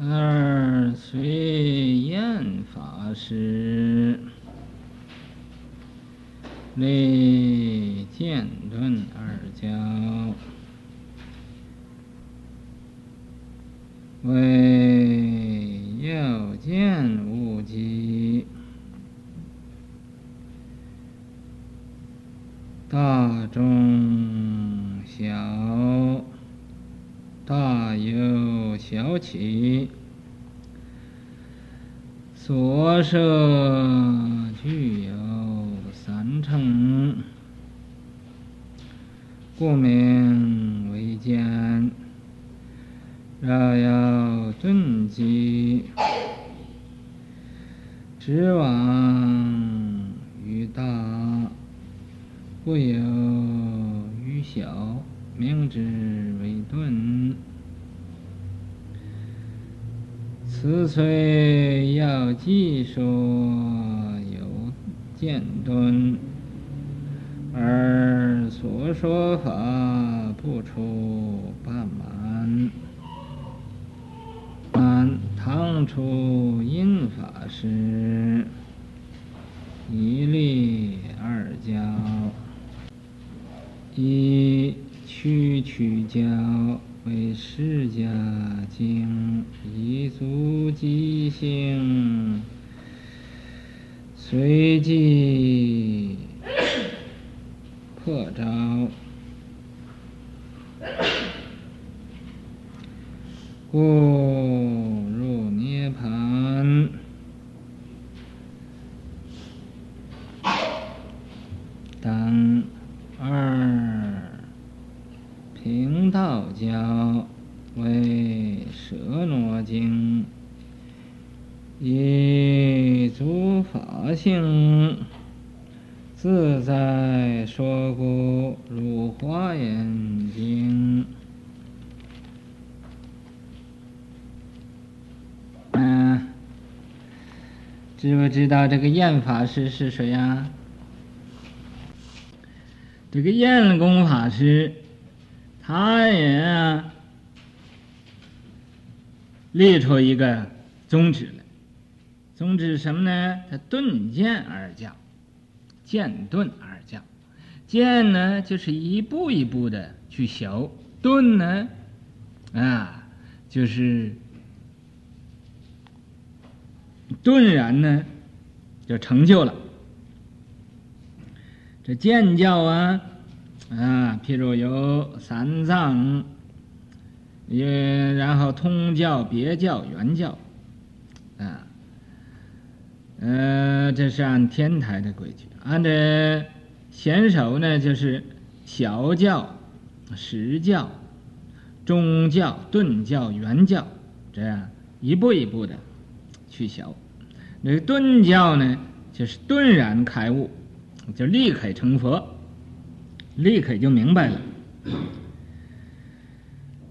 二随砚法师，立渐顿二教，为要见无极，大中小。大有小起，所摄具有三乘，故名为渐。若要顿极，知往于大，故有于小，名之为顿。此虽要记说有渐顿，而所说法不出半满。但当初因法师以立二教，曲曲教为世家经，以足机性，随即破招，故入涅槃。等二平道教为舍那经，以足法性，自在说故，如华严经。嗯，知不知道这个砚法师是谁呀？这个砚公法师，他也列出一个宗旨来，宗旨什么呢？他顿渐二教，渐顿二教，渐呢就是一步一步的去修，顿呢啊就是顿然呢就成就了。这渐教啊，啊，譬如有三藏，也然后通教、别教、圆教，啊，呃，这是按天台的规矩，按这贤首呢，就是小教、实教、中教、顿教、圆教，这样一步一步的去学。那个顿教呢，就是顿然开悟。就立刻成佛，立刻就明白了。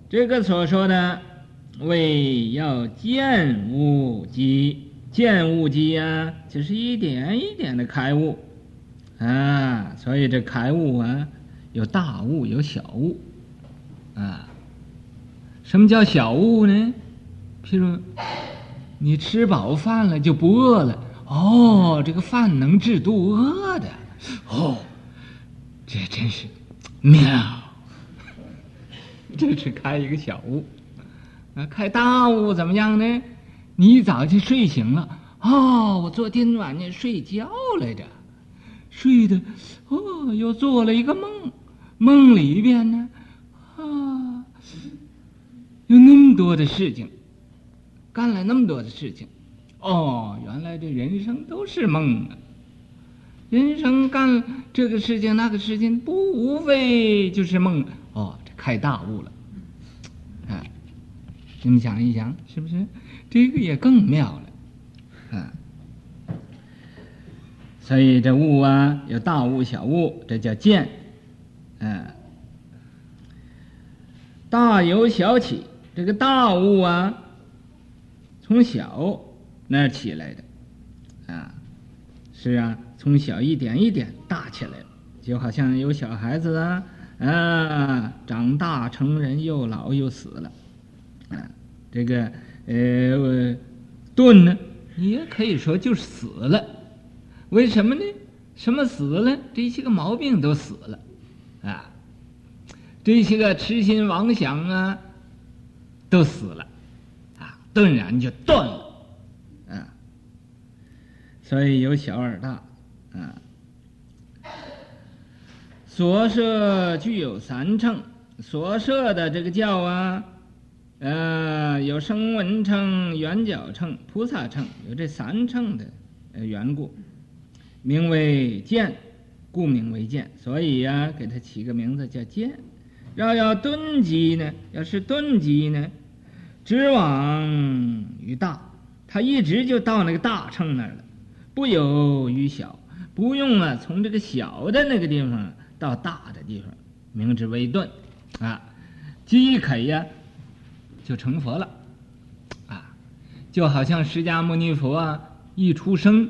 这个所说的为要见悟机，见悟机啊，就是一点一点的开悟啊。所以这开悟啊，有大悟，有小悟啊。什么叫小悟呢？譬如你吃饱饭了就不饿了，哦，这个饭能治肚饿的。哦，这真是妙！这是开一个小屋，啊，开大屋怎么样呢？你一早就睡醒了，哦，我昨天晚上睡觉来着，睡的，哦，又做了一个梦，梦里边呢，啊，有那么多的事情，干了那么多的事情，哦，原来这人生都是梦啊。人生干这个事情那个事情，不无非就是梦哦，这开大悟了，啊，你们想一想，是不是？这个也更妙了，啊，所以这悟啊，有大悟、小悟，这叫见，啊，大有小起，这个大悟啊，从小那起来的，啊，是啊。从小一点一点大起来，就好像有小孩子啊，啊，长大成人又老又死了，啊，这个呃，顿呢，你也可以说就是死了。为什么呢？什么死了？这些个毛病都死了，啊，这些个痴心妄想啊，都死了，顿然就断了，啊，所以有小而大，啊，所摄具有三乘，所摄的这个教啊，呃，有声闻乘、缘觉乘、菩萨乘，有这三乘的呃缘故。名为见，故名为见，所以呀、给他起个名字叫见。要要顿极呢，要是顿极呢，知往于大，他一直就到那个大乘那儿了，不有于小，不用啊，从这个小的那个地方到大的地方，名之为顿，啊，即可呀，就成佛了，啊，就好像释迦牟尼佛啊，一出生。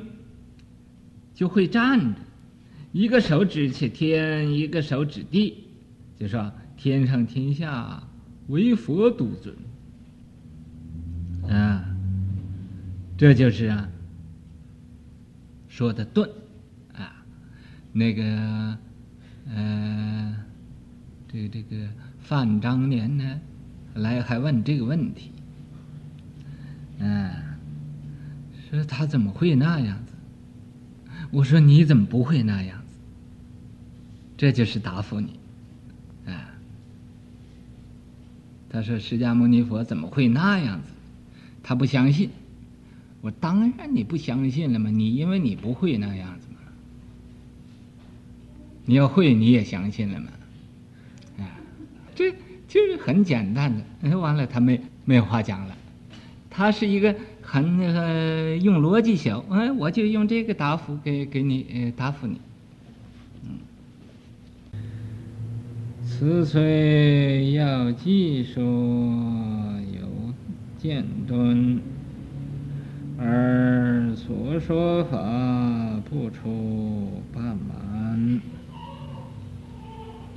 就会站着，一个手指起天，一个手指地，就说天上天下唯佛独尊，啊，这就是啊说的顿，啊，那个呃，这个这个范章年呢，来还问这个问题，啊，说他怎么会那样子？我说你怎么不会那样子？这就是答复你，啊。他说释迦牟尼佛怎么会那样子？他不相信。我当然你不相信了嘛，你因为你不会那样子嘛。你要会你也相信了嘛？啊，这就是很简单的。哎，完了他没没话讲了。他是一个。很那个用逻辑学，哎，我就用这个答复给给你，答复你。嗯，此虽要记说有见端，所说法不出半满。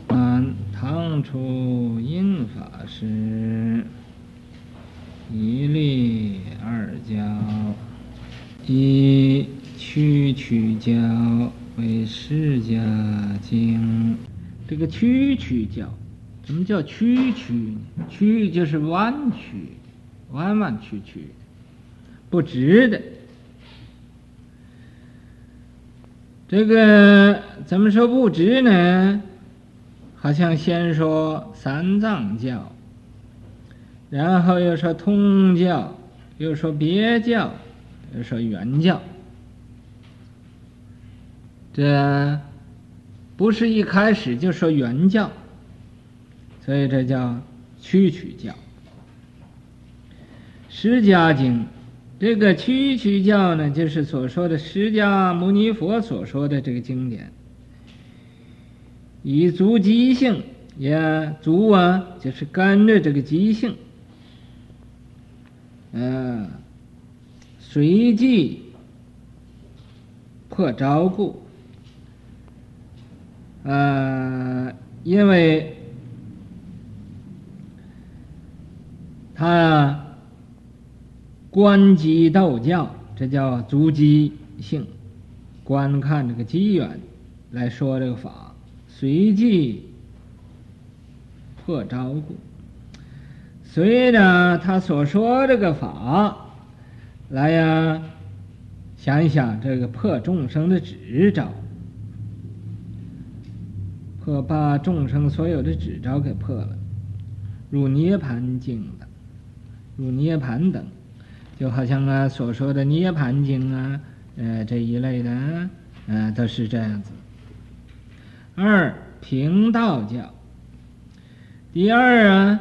但唐初因法师，一例二教，一曲曲教为释迦经。这个曲曲教，什么叫曲曲呢？曲就是弯曲，弯弯曲曲，不直的。这个怎么说不直呢？好像先说三藏教。然后又说通教，又说别教，又说圆教，这不是一开始就说圆教，所以这叫区曲教。释迦经，这个区区教呢，就是所说的释迦牟尼佛所说的这个经典，以足机性，也足啊，就是跟着这个机性。嗯，随即破招故，呃，因为他观机斗教，这叫足机性，观看这个机缘来说这个法，随即破招故。随着他所说这个法来呀，想一想这个破众生的执着，破把众生所有的执着给破了，如涅槃经的，如涅槃等，就好像啊所说的涅槃经啊，呃这一类的，呃都是这样子。二平道教，第二啊。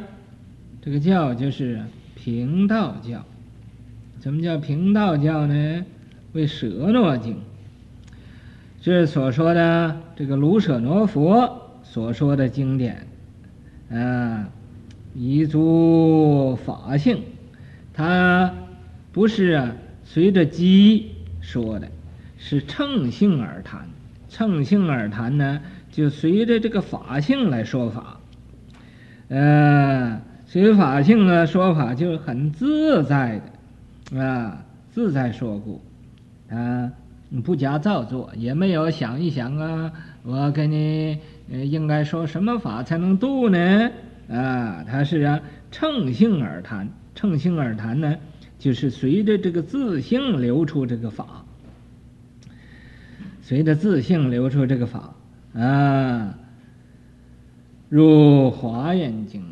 这个教就是平道教。什么叫平道教呢？为舍那经，这所说的这个卢舍那佛所说的经典，啊，以足法性，它不是啊随着机说的，是乘性而谈。乘性而谈呢，就随着这个法性来说法，呃。随法性的说法就是很自在的，啊，自在说故，啊，不加造作，也没有想一想啊，我给你应该说什么法才能度呢？啊，他是啊，乘性而谈，乘性而谈呢，就是随着这个自性流出这个法，随着自性流出这个法啊，入《华严经》。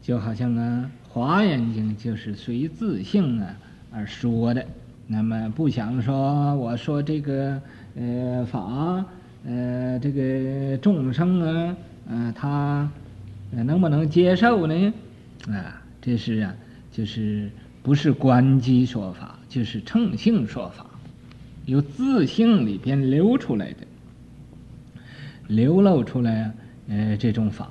就好像啊，《华严经》就是随自性啊而说的，那么不想说我说这个呃法呃这个众生啊啊他能不能接受呢？啊，这是啊就是不是观机说法，就是乘性说法，由自性里边流出来的，流露出来呃这种法，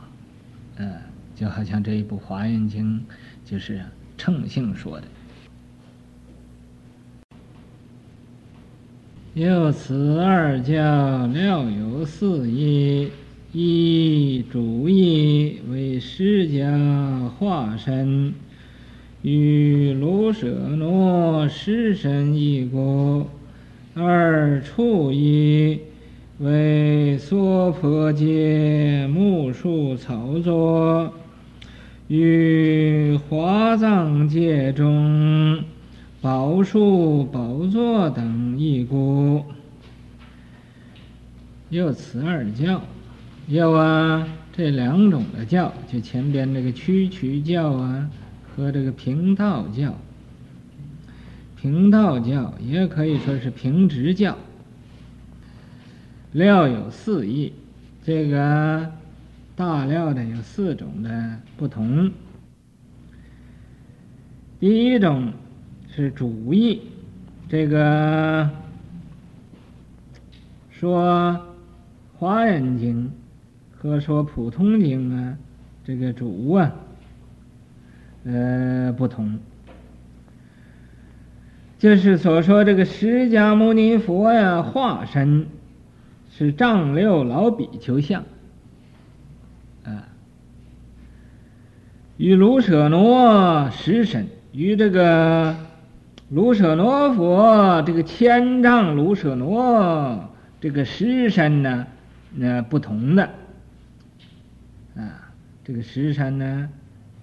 嗯、就好像这一部《华严经》，就是乘性说的。又此二教料有四义：一主义为释迦化身，与卢舍那实身异故；二处一为娑婆界木树草作。与华藏界中宝树宝座等异故，又此二教，又啊这两种的教，就前边这个瞿曲教啊和这个平道教，平道教也可以说是平直教，料有四义，这个。大料的有四种的不同。第一种是主义，这个说《华严经》和说普通经啊，这个主啊，呃，不同，就是所说这个释迦牟尼佛呀，化身是丈六老比丘像，啊。与卢舍那实身，与这个卢舍那佛这个千丈卢舍那这个实身呢，那不同的啊，这个实身呢，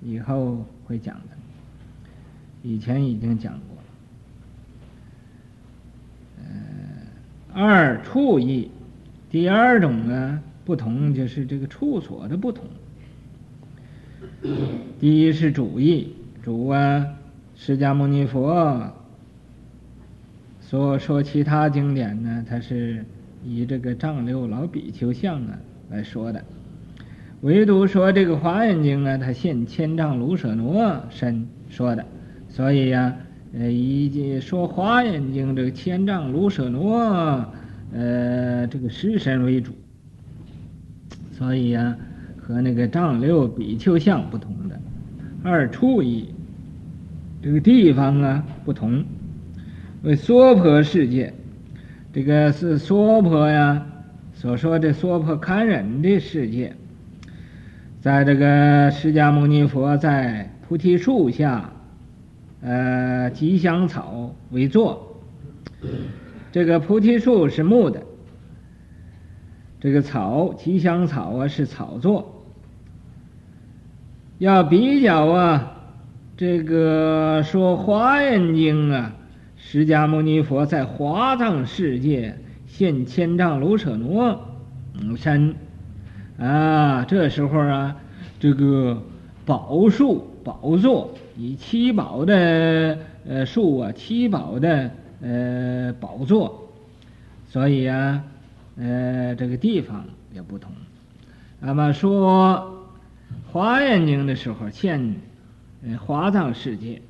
以后会讲的，以前已经讲过了。呃，二处义，第二种呢不同就是这个处所的不同。第一是主义，主啊，释迦牟尼佛所说其他经典呢，它是以这个丈六老比丘像啊来说的，唯独说这个华严经啊，它现千丈卢舍那身说的，所以呀、呃，以说华严经这个千丈卢舍那呃这个实身为主，所以呀、啊。和那个丈六比丘相不同的，二处义，这个地方啊不同，为娑婆世界，这个是娑婆呀，所说的娑婆堪忍的世界，在这个释迦牟尼佛在菩提树下，呃，吉祥草为座，这个菩提树是木的。这个草吉祥草啊是草座，要比较啊，这个说华严经啊，释迦牟尼佛在华藏世界现千丈卢舍那山啊，这时候啊，这个宝树宝座以七宝的呃树啊，七宝的呃宝座，所以啊。呃，这个地方也不同。那么说《华严经》的时候，现呃华藏世界；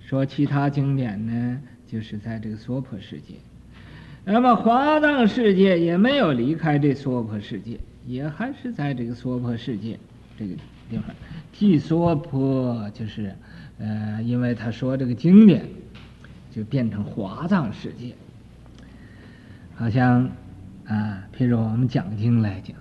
说其他经典呢，就是在这个娑婆世界。那么华藏世界也没有离开这娑婆世界，也还是在这个娑婆世界这个地方。替娑婆就是呃，因为他说这个经典就变成华藏世界，好像。啊，譬如我们讲经来讲，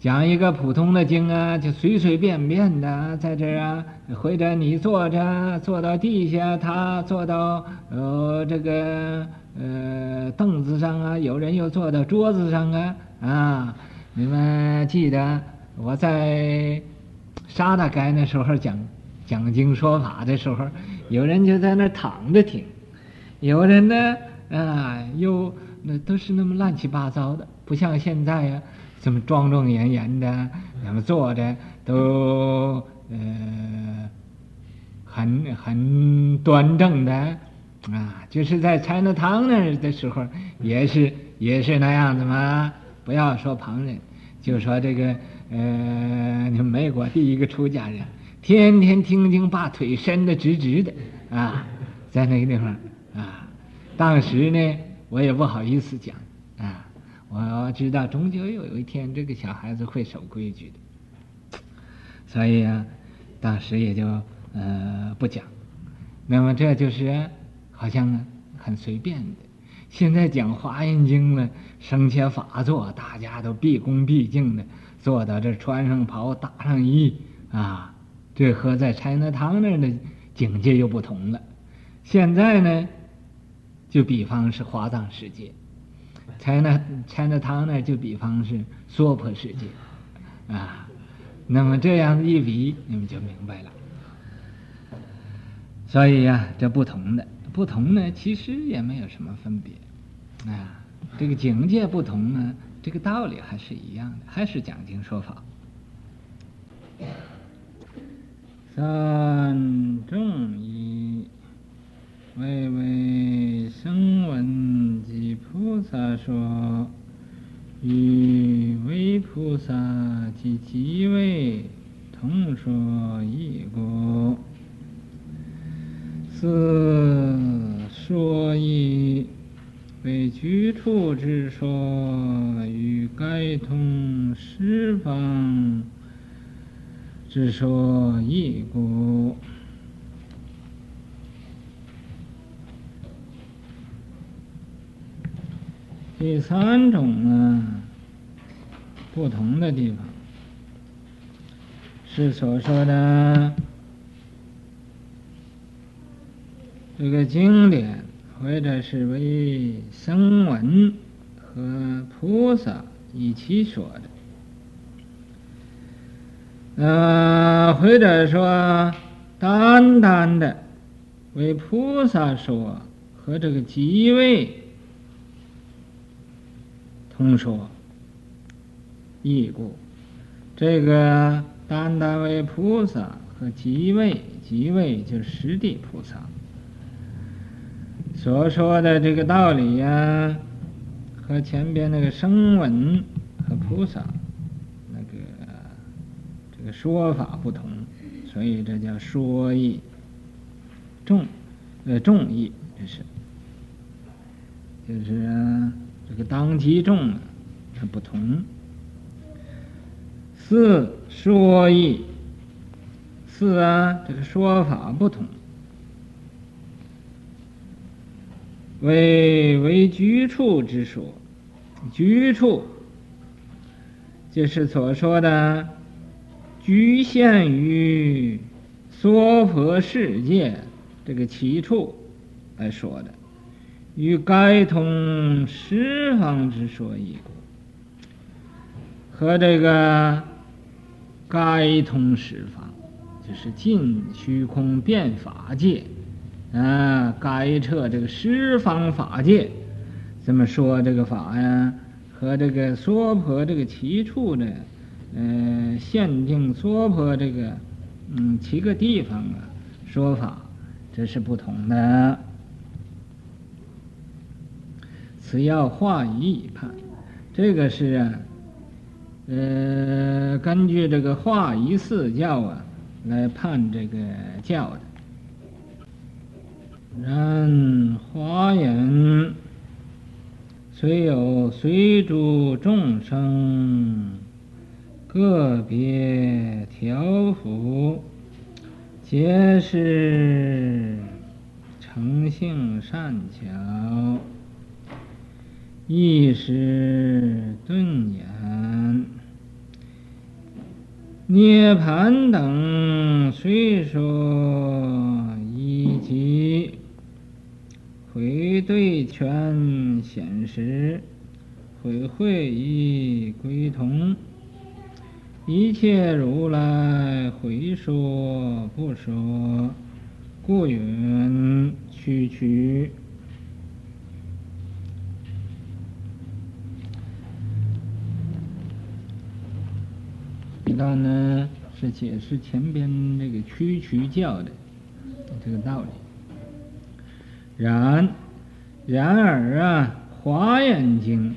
讲一个普通的经啊，就随随便便的在这儿啊，或者你坐着坐到地下，他坐到呃这个呃凳子上啊，有人又坐到桌子上啊啊！你们记得我在沙大街那时候讲讲经说法的时候，有人就在那躺着听，有人呢啊又那都是那么乱七八糟的，不像现在呀、啊。这么庄庄严严的，那么坐着都呃很很端正的啊，就是在财德堂那儿的时候，也是也是那样子嘛。不要说旁人，就说这个呃，美国第一个出家人，天天听经，把腿伸得直直的啊，在那个地方啊。当时呢，我也不好意思讲啊。我知道，终究有一天这个小孩子会守规矩的，所以啊，当时也就呃不讲。那么这就是好像很随便的。现在讲华严经了，生前法座，大家都毕恭毕敬的坐到这，穿上袍，打上衣啊，这和在财德堂那儿的境界又不同了。现在呢，就比方是华藏世界。财德财德堂呢，就比方是娑婆世界，啊，那么这样一比，你们就明白了。所以呀、这不同的不同呢，其实也没有什么分别，啊，这个境界不同呢，这个道理还是一样的，还是讲经说法。三众一。为为声闻及菩萨说，与为菩萨及机位同说异故。四说义为居处之说，与该通十方之说异故。第三种呢，不同的地方是所说的这个经典，或者是为声闻和菩萨一起说的，呃，或者说单单的为菩萨说和这个即位。同说。异故，这个单单为菩萨和即位，即位就是十地菩萨。所说的这个道理呀、和前边那个声闻和菩萨那个这个说法不同，所以这叫说异，众呃众义，这是。就是。这个当机众它不同，四说义，四啊，这个说法不同，为为居处之说，居处就是所说的局限于娑婆世界这个其处来说的。与该通十方之说异，和这个该通十方，就是尽虚空遍法界，啊，该彻这个十方法界，怎么说这个法呀？和这个娑婆这个起处的，呃，限定娑婆这个，嗯，七个地方啊，说法，这是不同的。此要化于一判，这个是啊，呃，根据这个化一四教啊来判这个教的。然华严虽有随诸众生个别调伏，皆是诚性善巧。一时顿演，涅槃等虽说以及，回对权显实，回会亦归同。一切如来回说不说，故云区区。这段呢是解释前边这个区区教的这个道理。然然而啊，《华严经》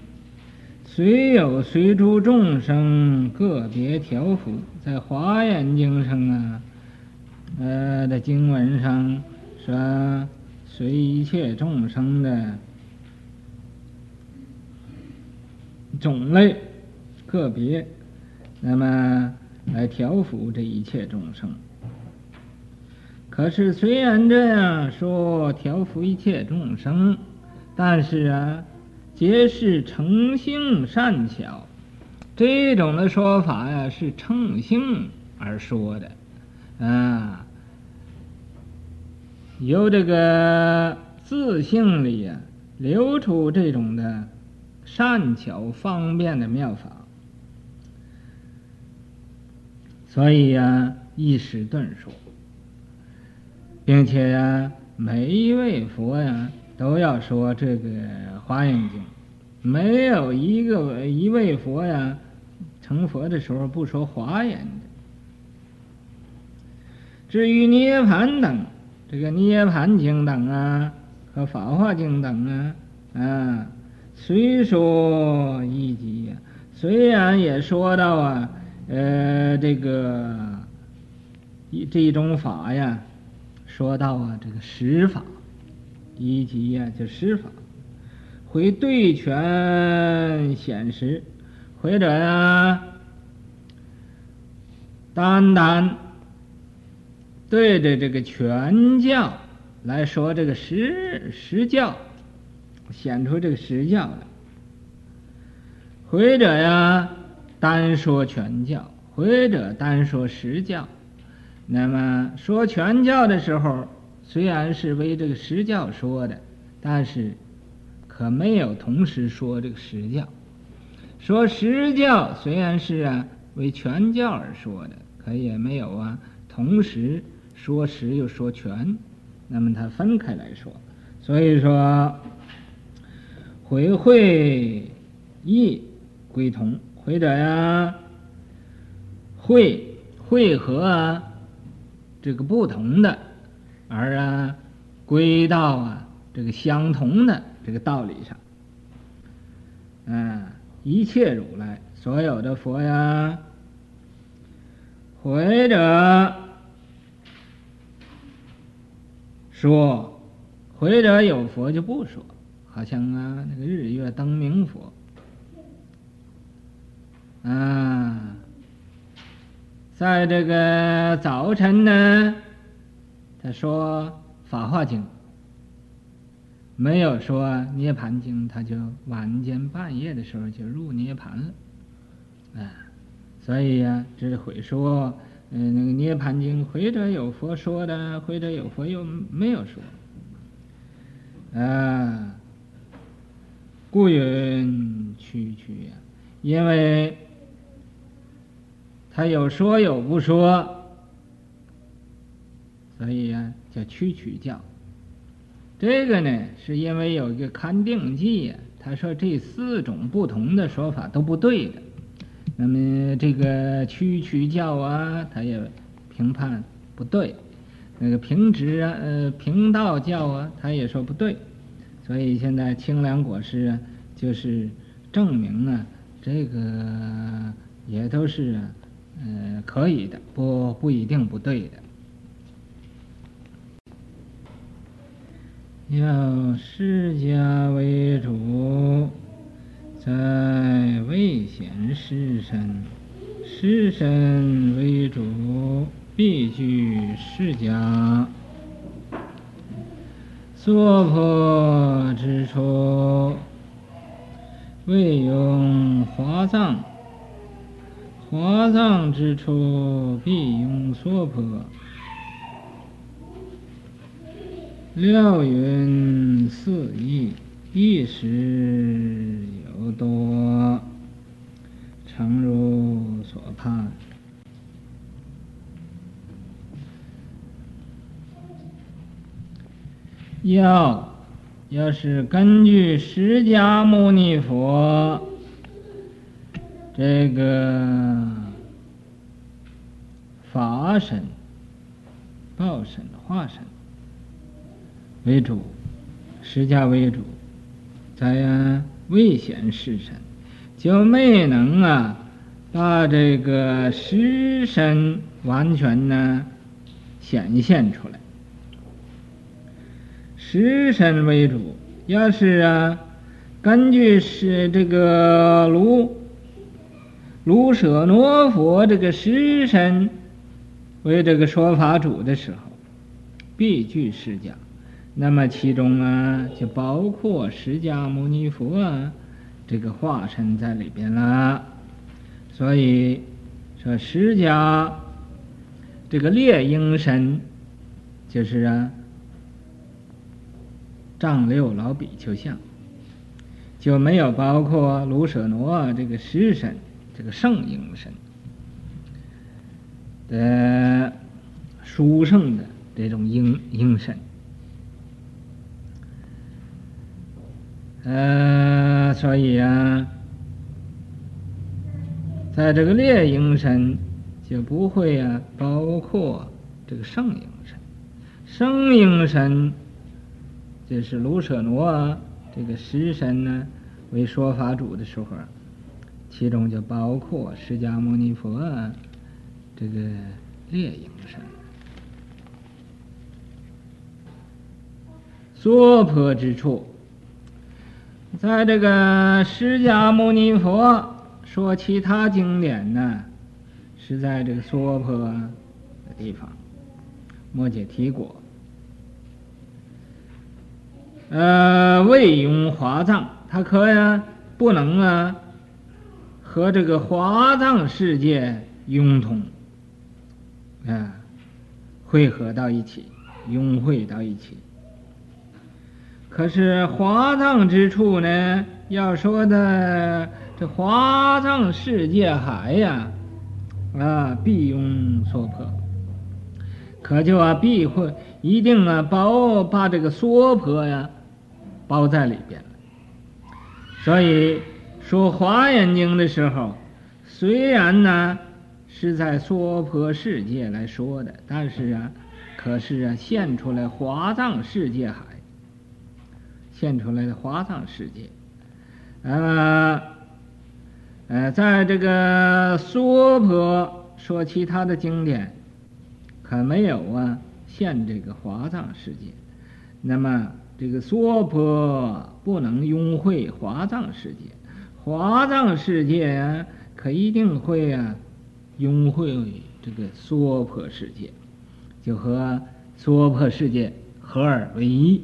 虽有随诸众生个别调伏，在《华严经》上啊，呃的经文上说随一切众生的种类个别。那么来调伏这一切众生。可是虽然这样说调伏一切众生，但是啊，皆是乘性善巧，这种的说法呀，是乘性而说的，啊，由这个自性里呀流出这种的善巧方便的妙法。所以呀、啊，一时顿说，并且呀、每一位佛呀，都要说这个《华严经》，没有一个一位佛呀，成佛的时候不说华严的。至于涅槃等，这个《涅槃经》等啊，和《法华经》等啊，啊，虽说一即呀，虽然也说到啊。呃，这个一这一种法呀，说到啊，这个实法，一即呀，就实法，会对权显实，或者呀，单单对着这个权教来说这个实实教，显出这个实教来，或者呀。单说权教，或者单说实教。那么说全教的时候，虽然是为这个实教说的，但是可没有同时说这个实教。说实教虽然是啊为全教而说的，可也没有啊同时说实又说全。那么它分开来说，所以说回会意归同。或者呀，会会合啊，这个不同的，而啊，归到啊这个相同的这个道理上。嗯，一切如来所有的佛呀，或者说，或者有佛就不说，好像啊那个日月灯明佛。啊，在这个早晨呢，他说《法华经》，没有说《涅槃经》，他就晚间半夜的时候就入涅槃了，啊，所以呀、啊，只会说，嗯、那个《涅槃经》，或者有佛说的，或者有佛又没有说，啊，故云区区呀，因为。他有说有不说，所以、啊、叫蛐蛐教。这个呢，是因为有一个勘定记呀，他说这四种不同的说法都不对的。那么这个蛐蛐教啊，他也评判不对。那个平直啊，呃，平道教啊，他也说不对。所以现在清凉果师啊，就是证明啊，这个也都是啊。嗯，可以的，不不一定不对的。要释迦为主，在未显世身，世身为主，必具释迦。娑婆之处，未用华藏。华藏之处，必用娑婆。料云四义，一时有多，诚如所盼。要要是根据释迦牟尼佛这个法身、报身、化身为主，释迦为主，在未显示身，就没能啊把这个实身完全呢显现出来。实身为主，要是啊，根据是这个炉卢舍那佛这个实身为这个说法主的时候，必具释迦，那么其中啊就包括释迦牟尼佛啊这个化身在里边了。所以说释迦这个列应身就是啊。丈六老比丘像，就没有包括卢舍那这个实身，这个圣应身的殊胜的这种应应身。呃，所以啊，在这个列应身就不会啊包括这个圣应身，圣应身。就是卢舍那这个实身呢，为说法主的时候，其中就包括释迦牟尼佛这个列应身。娑婆之处，在这个释迦牟尼佛说其他经典呢，是在这个娑婆的地方，末解提国。呃，未用华藏，他可呀不能啊和这个华藏世界拥通，啊，汇合到一起，拥汇到一起。可是华藏之处呢，要说的这华藏世界海呀，啊，必拥娑婆，可就啊必会一定啊包把这个娑婆呀。包在里边了，所以说《华严经》的时候，虽然呢是在娑婆世界来说的，但是啊，可是啊现出来华藏世界海，现出来的华藏世界，呃，呃，在这个娑婆说其他的经典，可没有啊现这个华藏世界，那么。这个娑婆不能拥会华藏世界，华藏世界啊，可一定会啊，拥会这个娑婆世界，就和娑婆世界合二为一。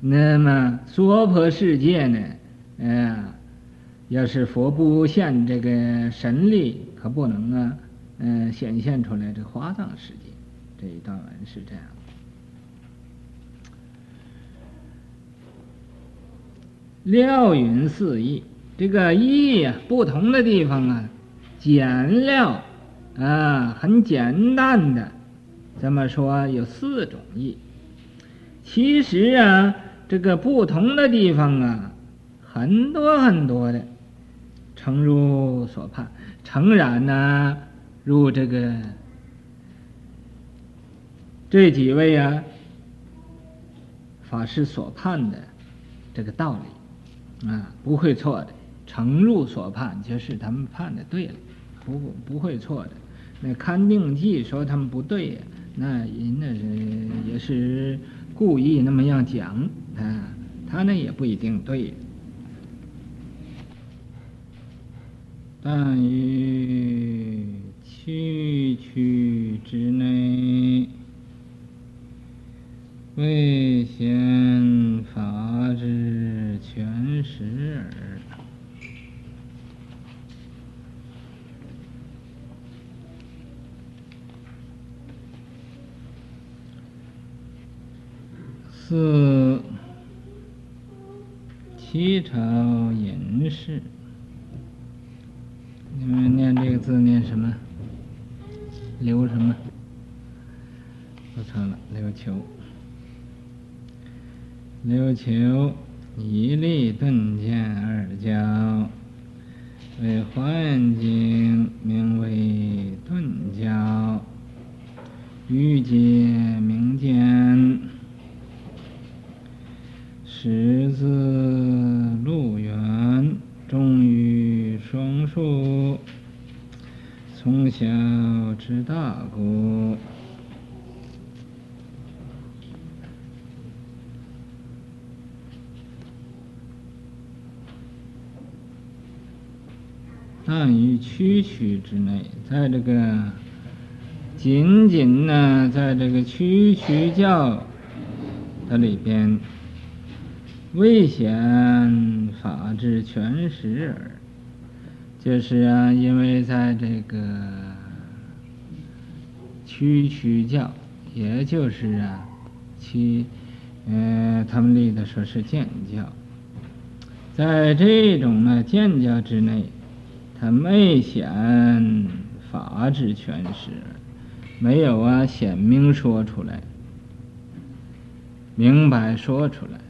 那么娑婆世界呢，嗯，要是佛不现这个神力，可不能啊，嗯，显现出来这华藏世界。这一段文是这样。料云四义，这个义呀，不同的地方啊，简料啊，很简单的，这么说有四种义。其实啊，这个不同的地方啊，很多很多的，诚如所盼，诚然呢，如这个这几位啊法师所判的这个道理。啊，不会错的，诚入所判，就是他们判的对了，不不会错的。那勘定记说他们不对，那人那是也是故意那么样讲啊，他那也不一定对。但于区区之内，未显法之全实耳。四七朝隐士，你们念这个字念什么？刘什么？不错了，刘球。刘球以利钝见二交，为华严经名为顿交，欲界名见，识字路远，终于双数，从小知大故。但于区区之内，在这个仅仅呢，在这个区区教的里边，未显法之全实耳。就是啊，因为在这个区区教，也就是啊，其呃，他们立的说是见教，在这种呢见教之内。他没显法之全实，没有啊显明说出来，明白说出来，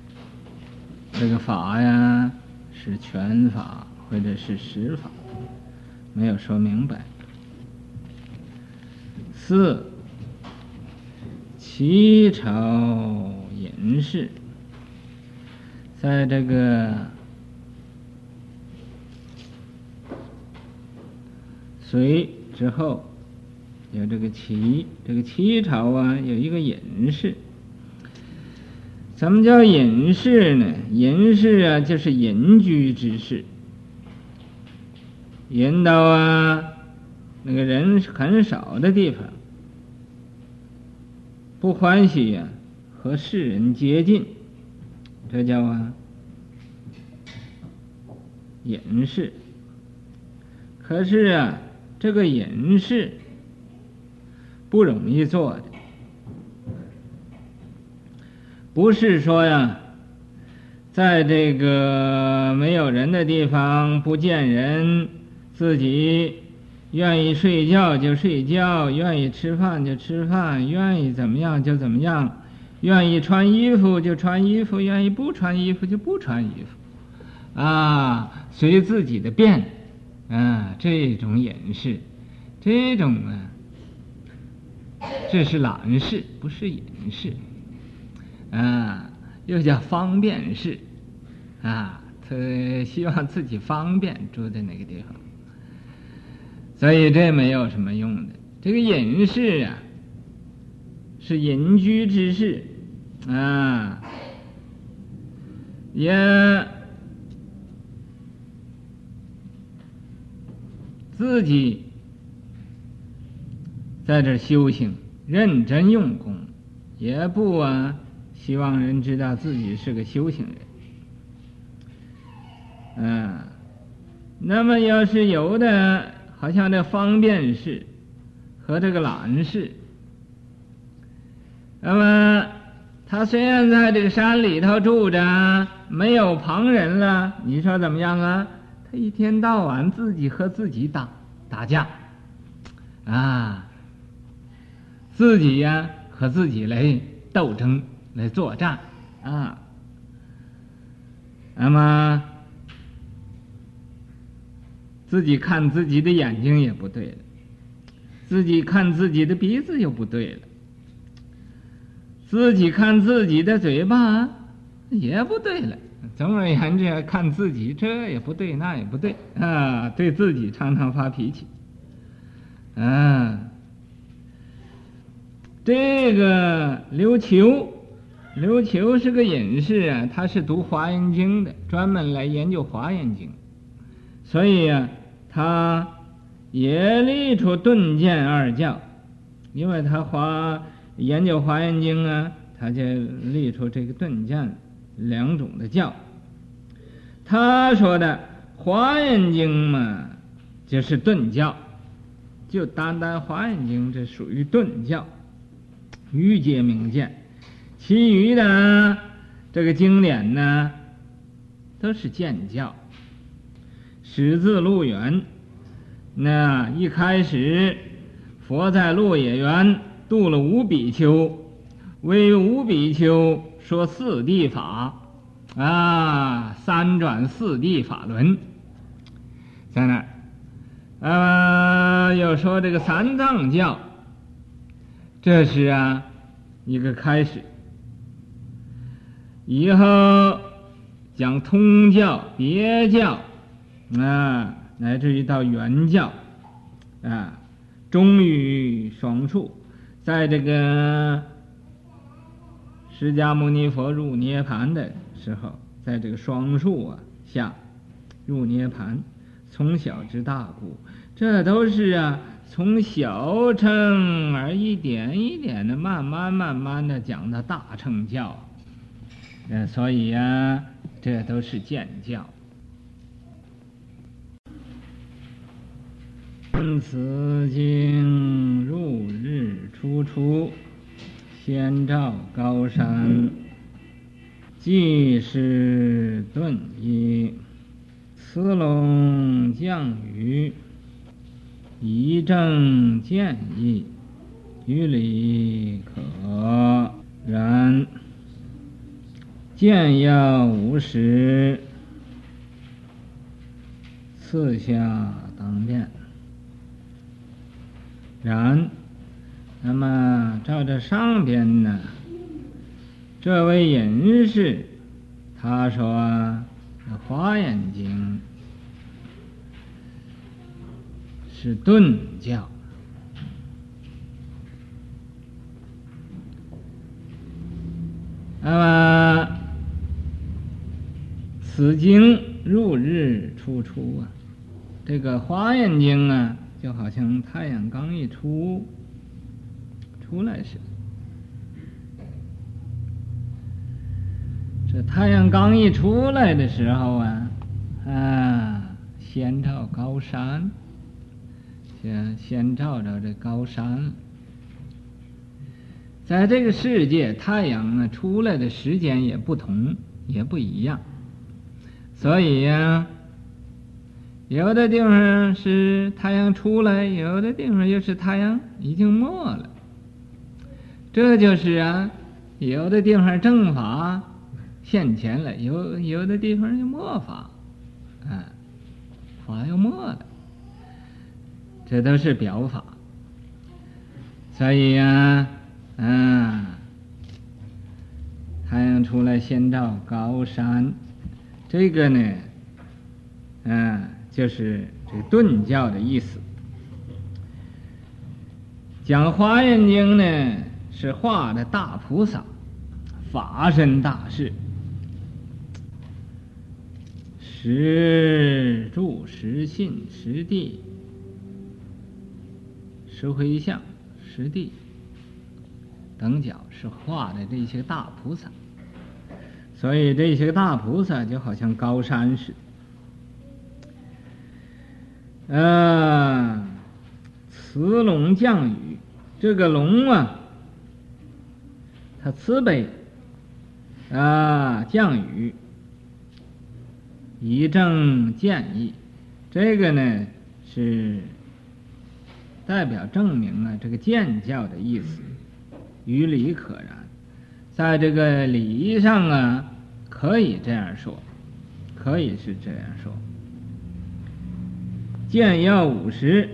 这个法呀是全法或者是实法，没有说明白。四齐朝隐士，在这个。隋之后，有这个齐，这个齐朝啊，有一个隐士。什么叫隐士呢？隐士啊，就是隐居之事。引导啊，那个人很少的地方，不欢喜呀、和世人接近，这叫啊隐士。可是啊。这个隐士不容易做的，不是说呀，在这个没有人的地方不见人，自己愿意睡觉就睡觉，愿意吃饭就吃饭，愿意怎么样就怎么样，愿意穿衣服就穿衣服，愿意不穿衣服就不穿衣服，啊，随自己的便。啊，这种隐士，这种啊，这是懒士，不是隐士，啊，又叫方便士，啊，他希望自己方便住在哪个地方，所以这没有什么用的。这个隐士啊，是隐居之士，啊，也。自己在这修行，认真用功，也不啊希望人知道自己是个修行人。嗯、啊，那么要是有的，好像这方便士和这个懒士，那么他虽然在这个山里头住着，没有旁人了，你说怎么样啊？他一天到晚自己和自己打打架，啊，自己呀和自己来斗争来作战啊，那么自己看自己的眼睛也不对了，自己看自己的鼻子又不对了，自己看自己的嘴巴也不对了。总而言之，看自己这也不对，那也不对啊，对自己常常发脾气。啊，这个刘球，刘球是个隐士啊，他是读《华严经》的，专门来研究《华严经》，所以、啊，他也立出顿见二教，因为他华研究《华严经》啊，他就立出这个顿见两种的教。他说的《华严经》嘛，就是顿教，就单单《华严经》这属于顿教，欲界明见，其余的这个经典呢，都是见教。始自路远，那一开始，佛在鹿野园度了五比丘，为五比丘说四谛法，啊，三转四谛法轮，在那儿。呃，又说这个三藏教，这是啊一个开始。以后讲通教、别教，啊，乃至于到圆教，啊，终于双树，在这个释迦牟尼佛入涅槃的时候，在这个双树啊下入涅槃。从小知大故，这都是啊，从小乘而一点一点的，慢慢慢慢的讲到大乘教，呃，所以呀、啊，这都是见教。此经入日初出，先照高山，即是顿意。慈龙降雨，以正见义，于理可然。见要无实，次下当辨。然，那么照着上边呢，这位隐士，他说。《华严经》是顿教，那么此经入日出出啊，这个《华严经》啊，就好像太阳刚一出出来似的。这太阳刚一出来的时候啊，啊，先照高山，先先照着这高山。在这个世界，太阳呢出来的时间也不同，也不一样。所以呀，有的地方是太阳出来，有的地方又是太阳已经没了。这就是啊，有的地方正法。现前了，有有的地方就没法，啊，法又没了，这都是表法。所以呀，啊，太阳出来先照高山，这个呢，啊，就是这顿教的意思。讲华严经呢，是画的大菩萨，法身大士。实住、实信、实地、实回向、实地等角是画的这些大菩萨，所以这些大菩萨就好像高山似的。嗯，慈龙降雨，这个龙啊，它慈悲啊，降雨。以正见义，这个呢是代表证明啊，这个见教的意思，于理可然，在这个礼仪上啊，可以这样说，可以是这样说。见要五实，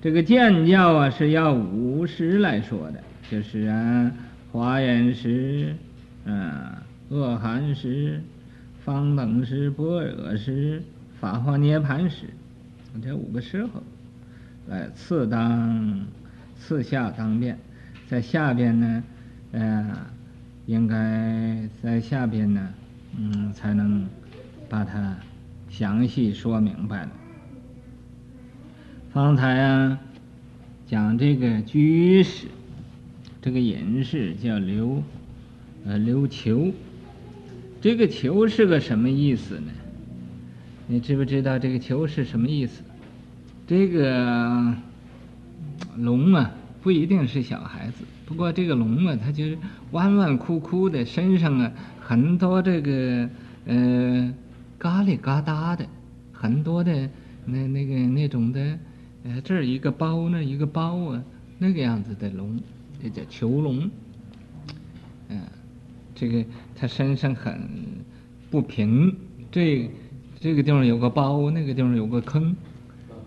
这个见教啊是要五实来说的，就是啊，华严实，啊，恶寒时。方等时、般若时、法华涅槃实，这五个时候，来次当次下当辨，在下边呢，呃，应该在下边呢，嗯，才能把它详细说明白了。方才啊，讲这个居士，这个隐士叫刘，呃，刘求。这个“求”是个什么意思呢？你知不知道这个“求”是什么意思？这个龙啊，不一定是小孩子。不过这个龙啊，它就是弯弯曲曲的，身上啊很多这个呃嘎里疙瘩的，很多的那那个那种的，呃这儿一个包，那一个包啊，那个样子的龙，这叫囚龙。嗯、这个它身上很不平，这这个地方有个包，那个地方有个坑，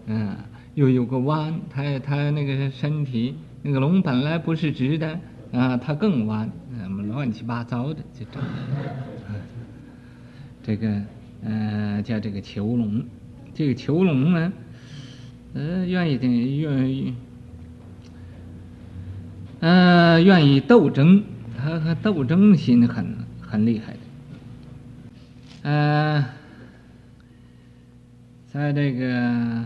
嗯、又有个弯，它它那个身体，那个龙本来不是直的啊，它更弯，什么乱七八糟的这种，这个呃叫这个囚笼，这个囚笼呢，呃愿意的愿意，呃愿意斗争，他和斗争心很很厉害的，呃，在这个。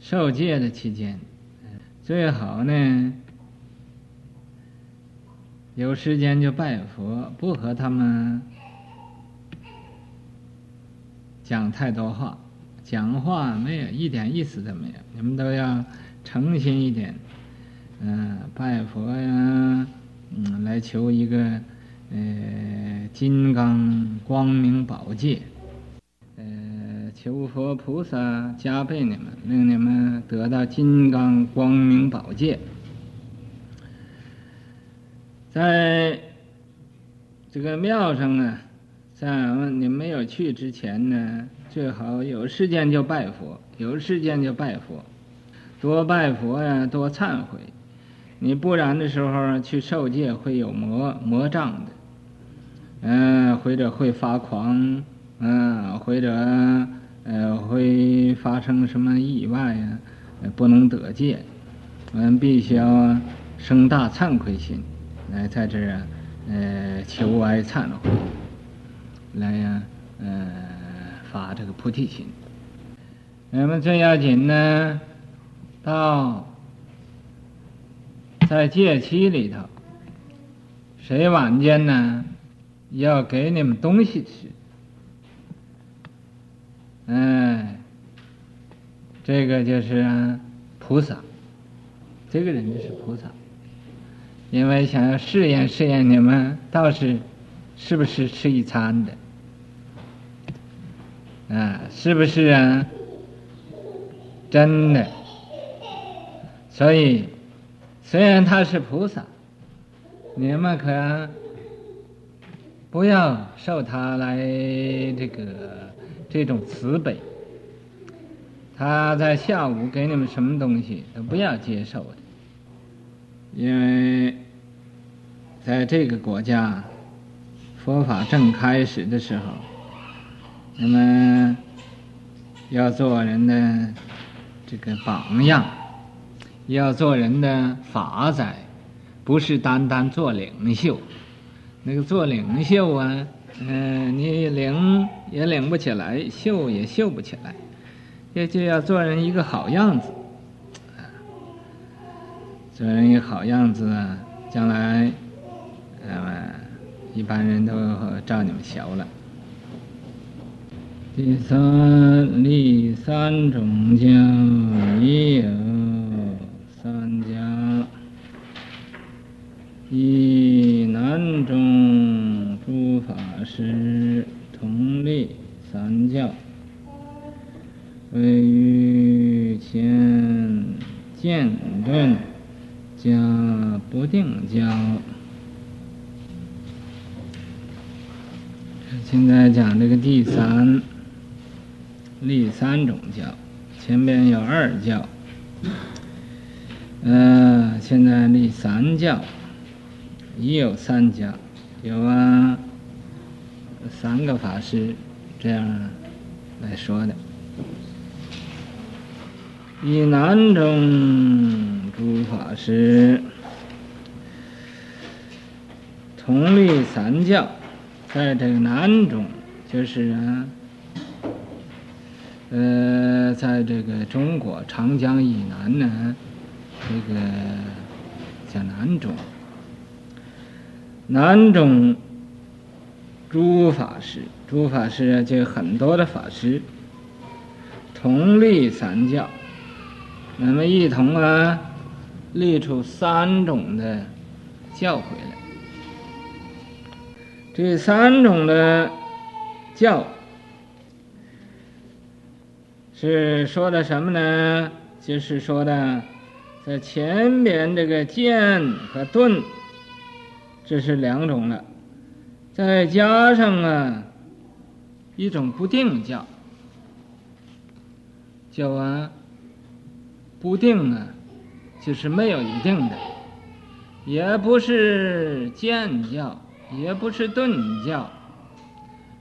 受戒的期间，最好呢，有时间就拜佛，不和他们讲太多话，讲话没有一点意思都没有。你们都要诚心一点，嗯，拜佛呀，嗯，来求一个呃金刚光明宝戒。呃求佛菩萨加倍你们，令你们得到金刚光明宝戒。在这个庙上呢，在你没有去之前呢，最好有时间就拜佛，有时间就拜佛，多拜佛呀，多忏悔。你不然的时候去受戒会有魔魔障的，嗯，或者会发狂，嗯，或者。呃，会发生什么意外呀？不能得戒，我们必须要生大忏悔心，来在这儿，呃，求哀忏悔，来呀，呃，发这个菩提心。那么最要紧呢，到在戒期里头，谁晚间呢，要给你们东西吃。哎，这个就是菩萨，这个人就是菩萨，因为想要试验试验你们道士是不是吃一餐的，啊，是不是啊？真的，所以虽然他是菩萨，你们可不要受他来这个。这种慈悲，他在下午给你们什么东西都不要接受的，因为在这个国家，佛法正开始的时候，你们要做人的这个榜样，要做人的法载，不是单单做领袖，那个做领袖啊。嗯，你领也领不起来，秀也秀不起来，也就要做人一个好样子，做人一个好样子，将来，呃，一般人都照你们学了。第三立三种教，已有三家，以南中。诸法师同立三教，位于前渐顿加不定教。现在讲这个第三立三种教，前面有二教，呃，现在立三教，已有三家。有啊，三个法师这样来说的。以南中诸法师同立三教，在这个南中，就是啊，呃，在这个中国长江以南呢，这个叫南中。南中诸法师，诸法师，就很多的法师，同立三教，那么一同啊，立出三种的教诲来。这三种的教是说的什么呢？就是说的，在前边这个见和顿，这是两种了，再加上啊一种不定教，叫啊不定啊，就是没有一定的，也不是见教，也不是顿教。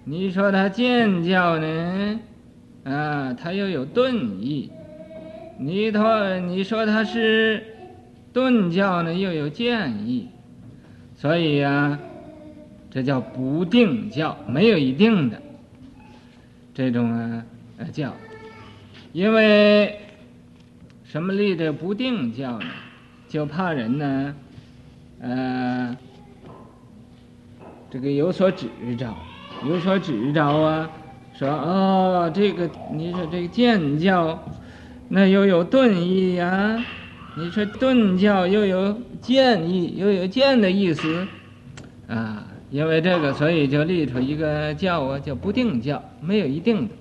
你说他见教呢？啊，它又有顿意。你说你说它是顿教呢，又有建议，所以呀、啊，这叫不定教，没有一定的这种啊教，因为什么立这不定教呢？就怕人呢，呃，这个有所指着，有所指着啊，说哦，这个你说这个见教。那又有顿义呀？你说顿教又有见义，又有见的意思啊？因为这个，所以就立出一个教啊，叫不定教，没有一定的。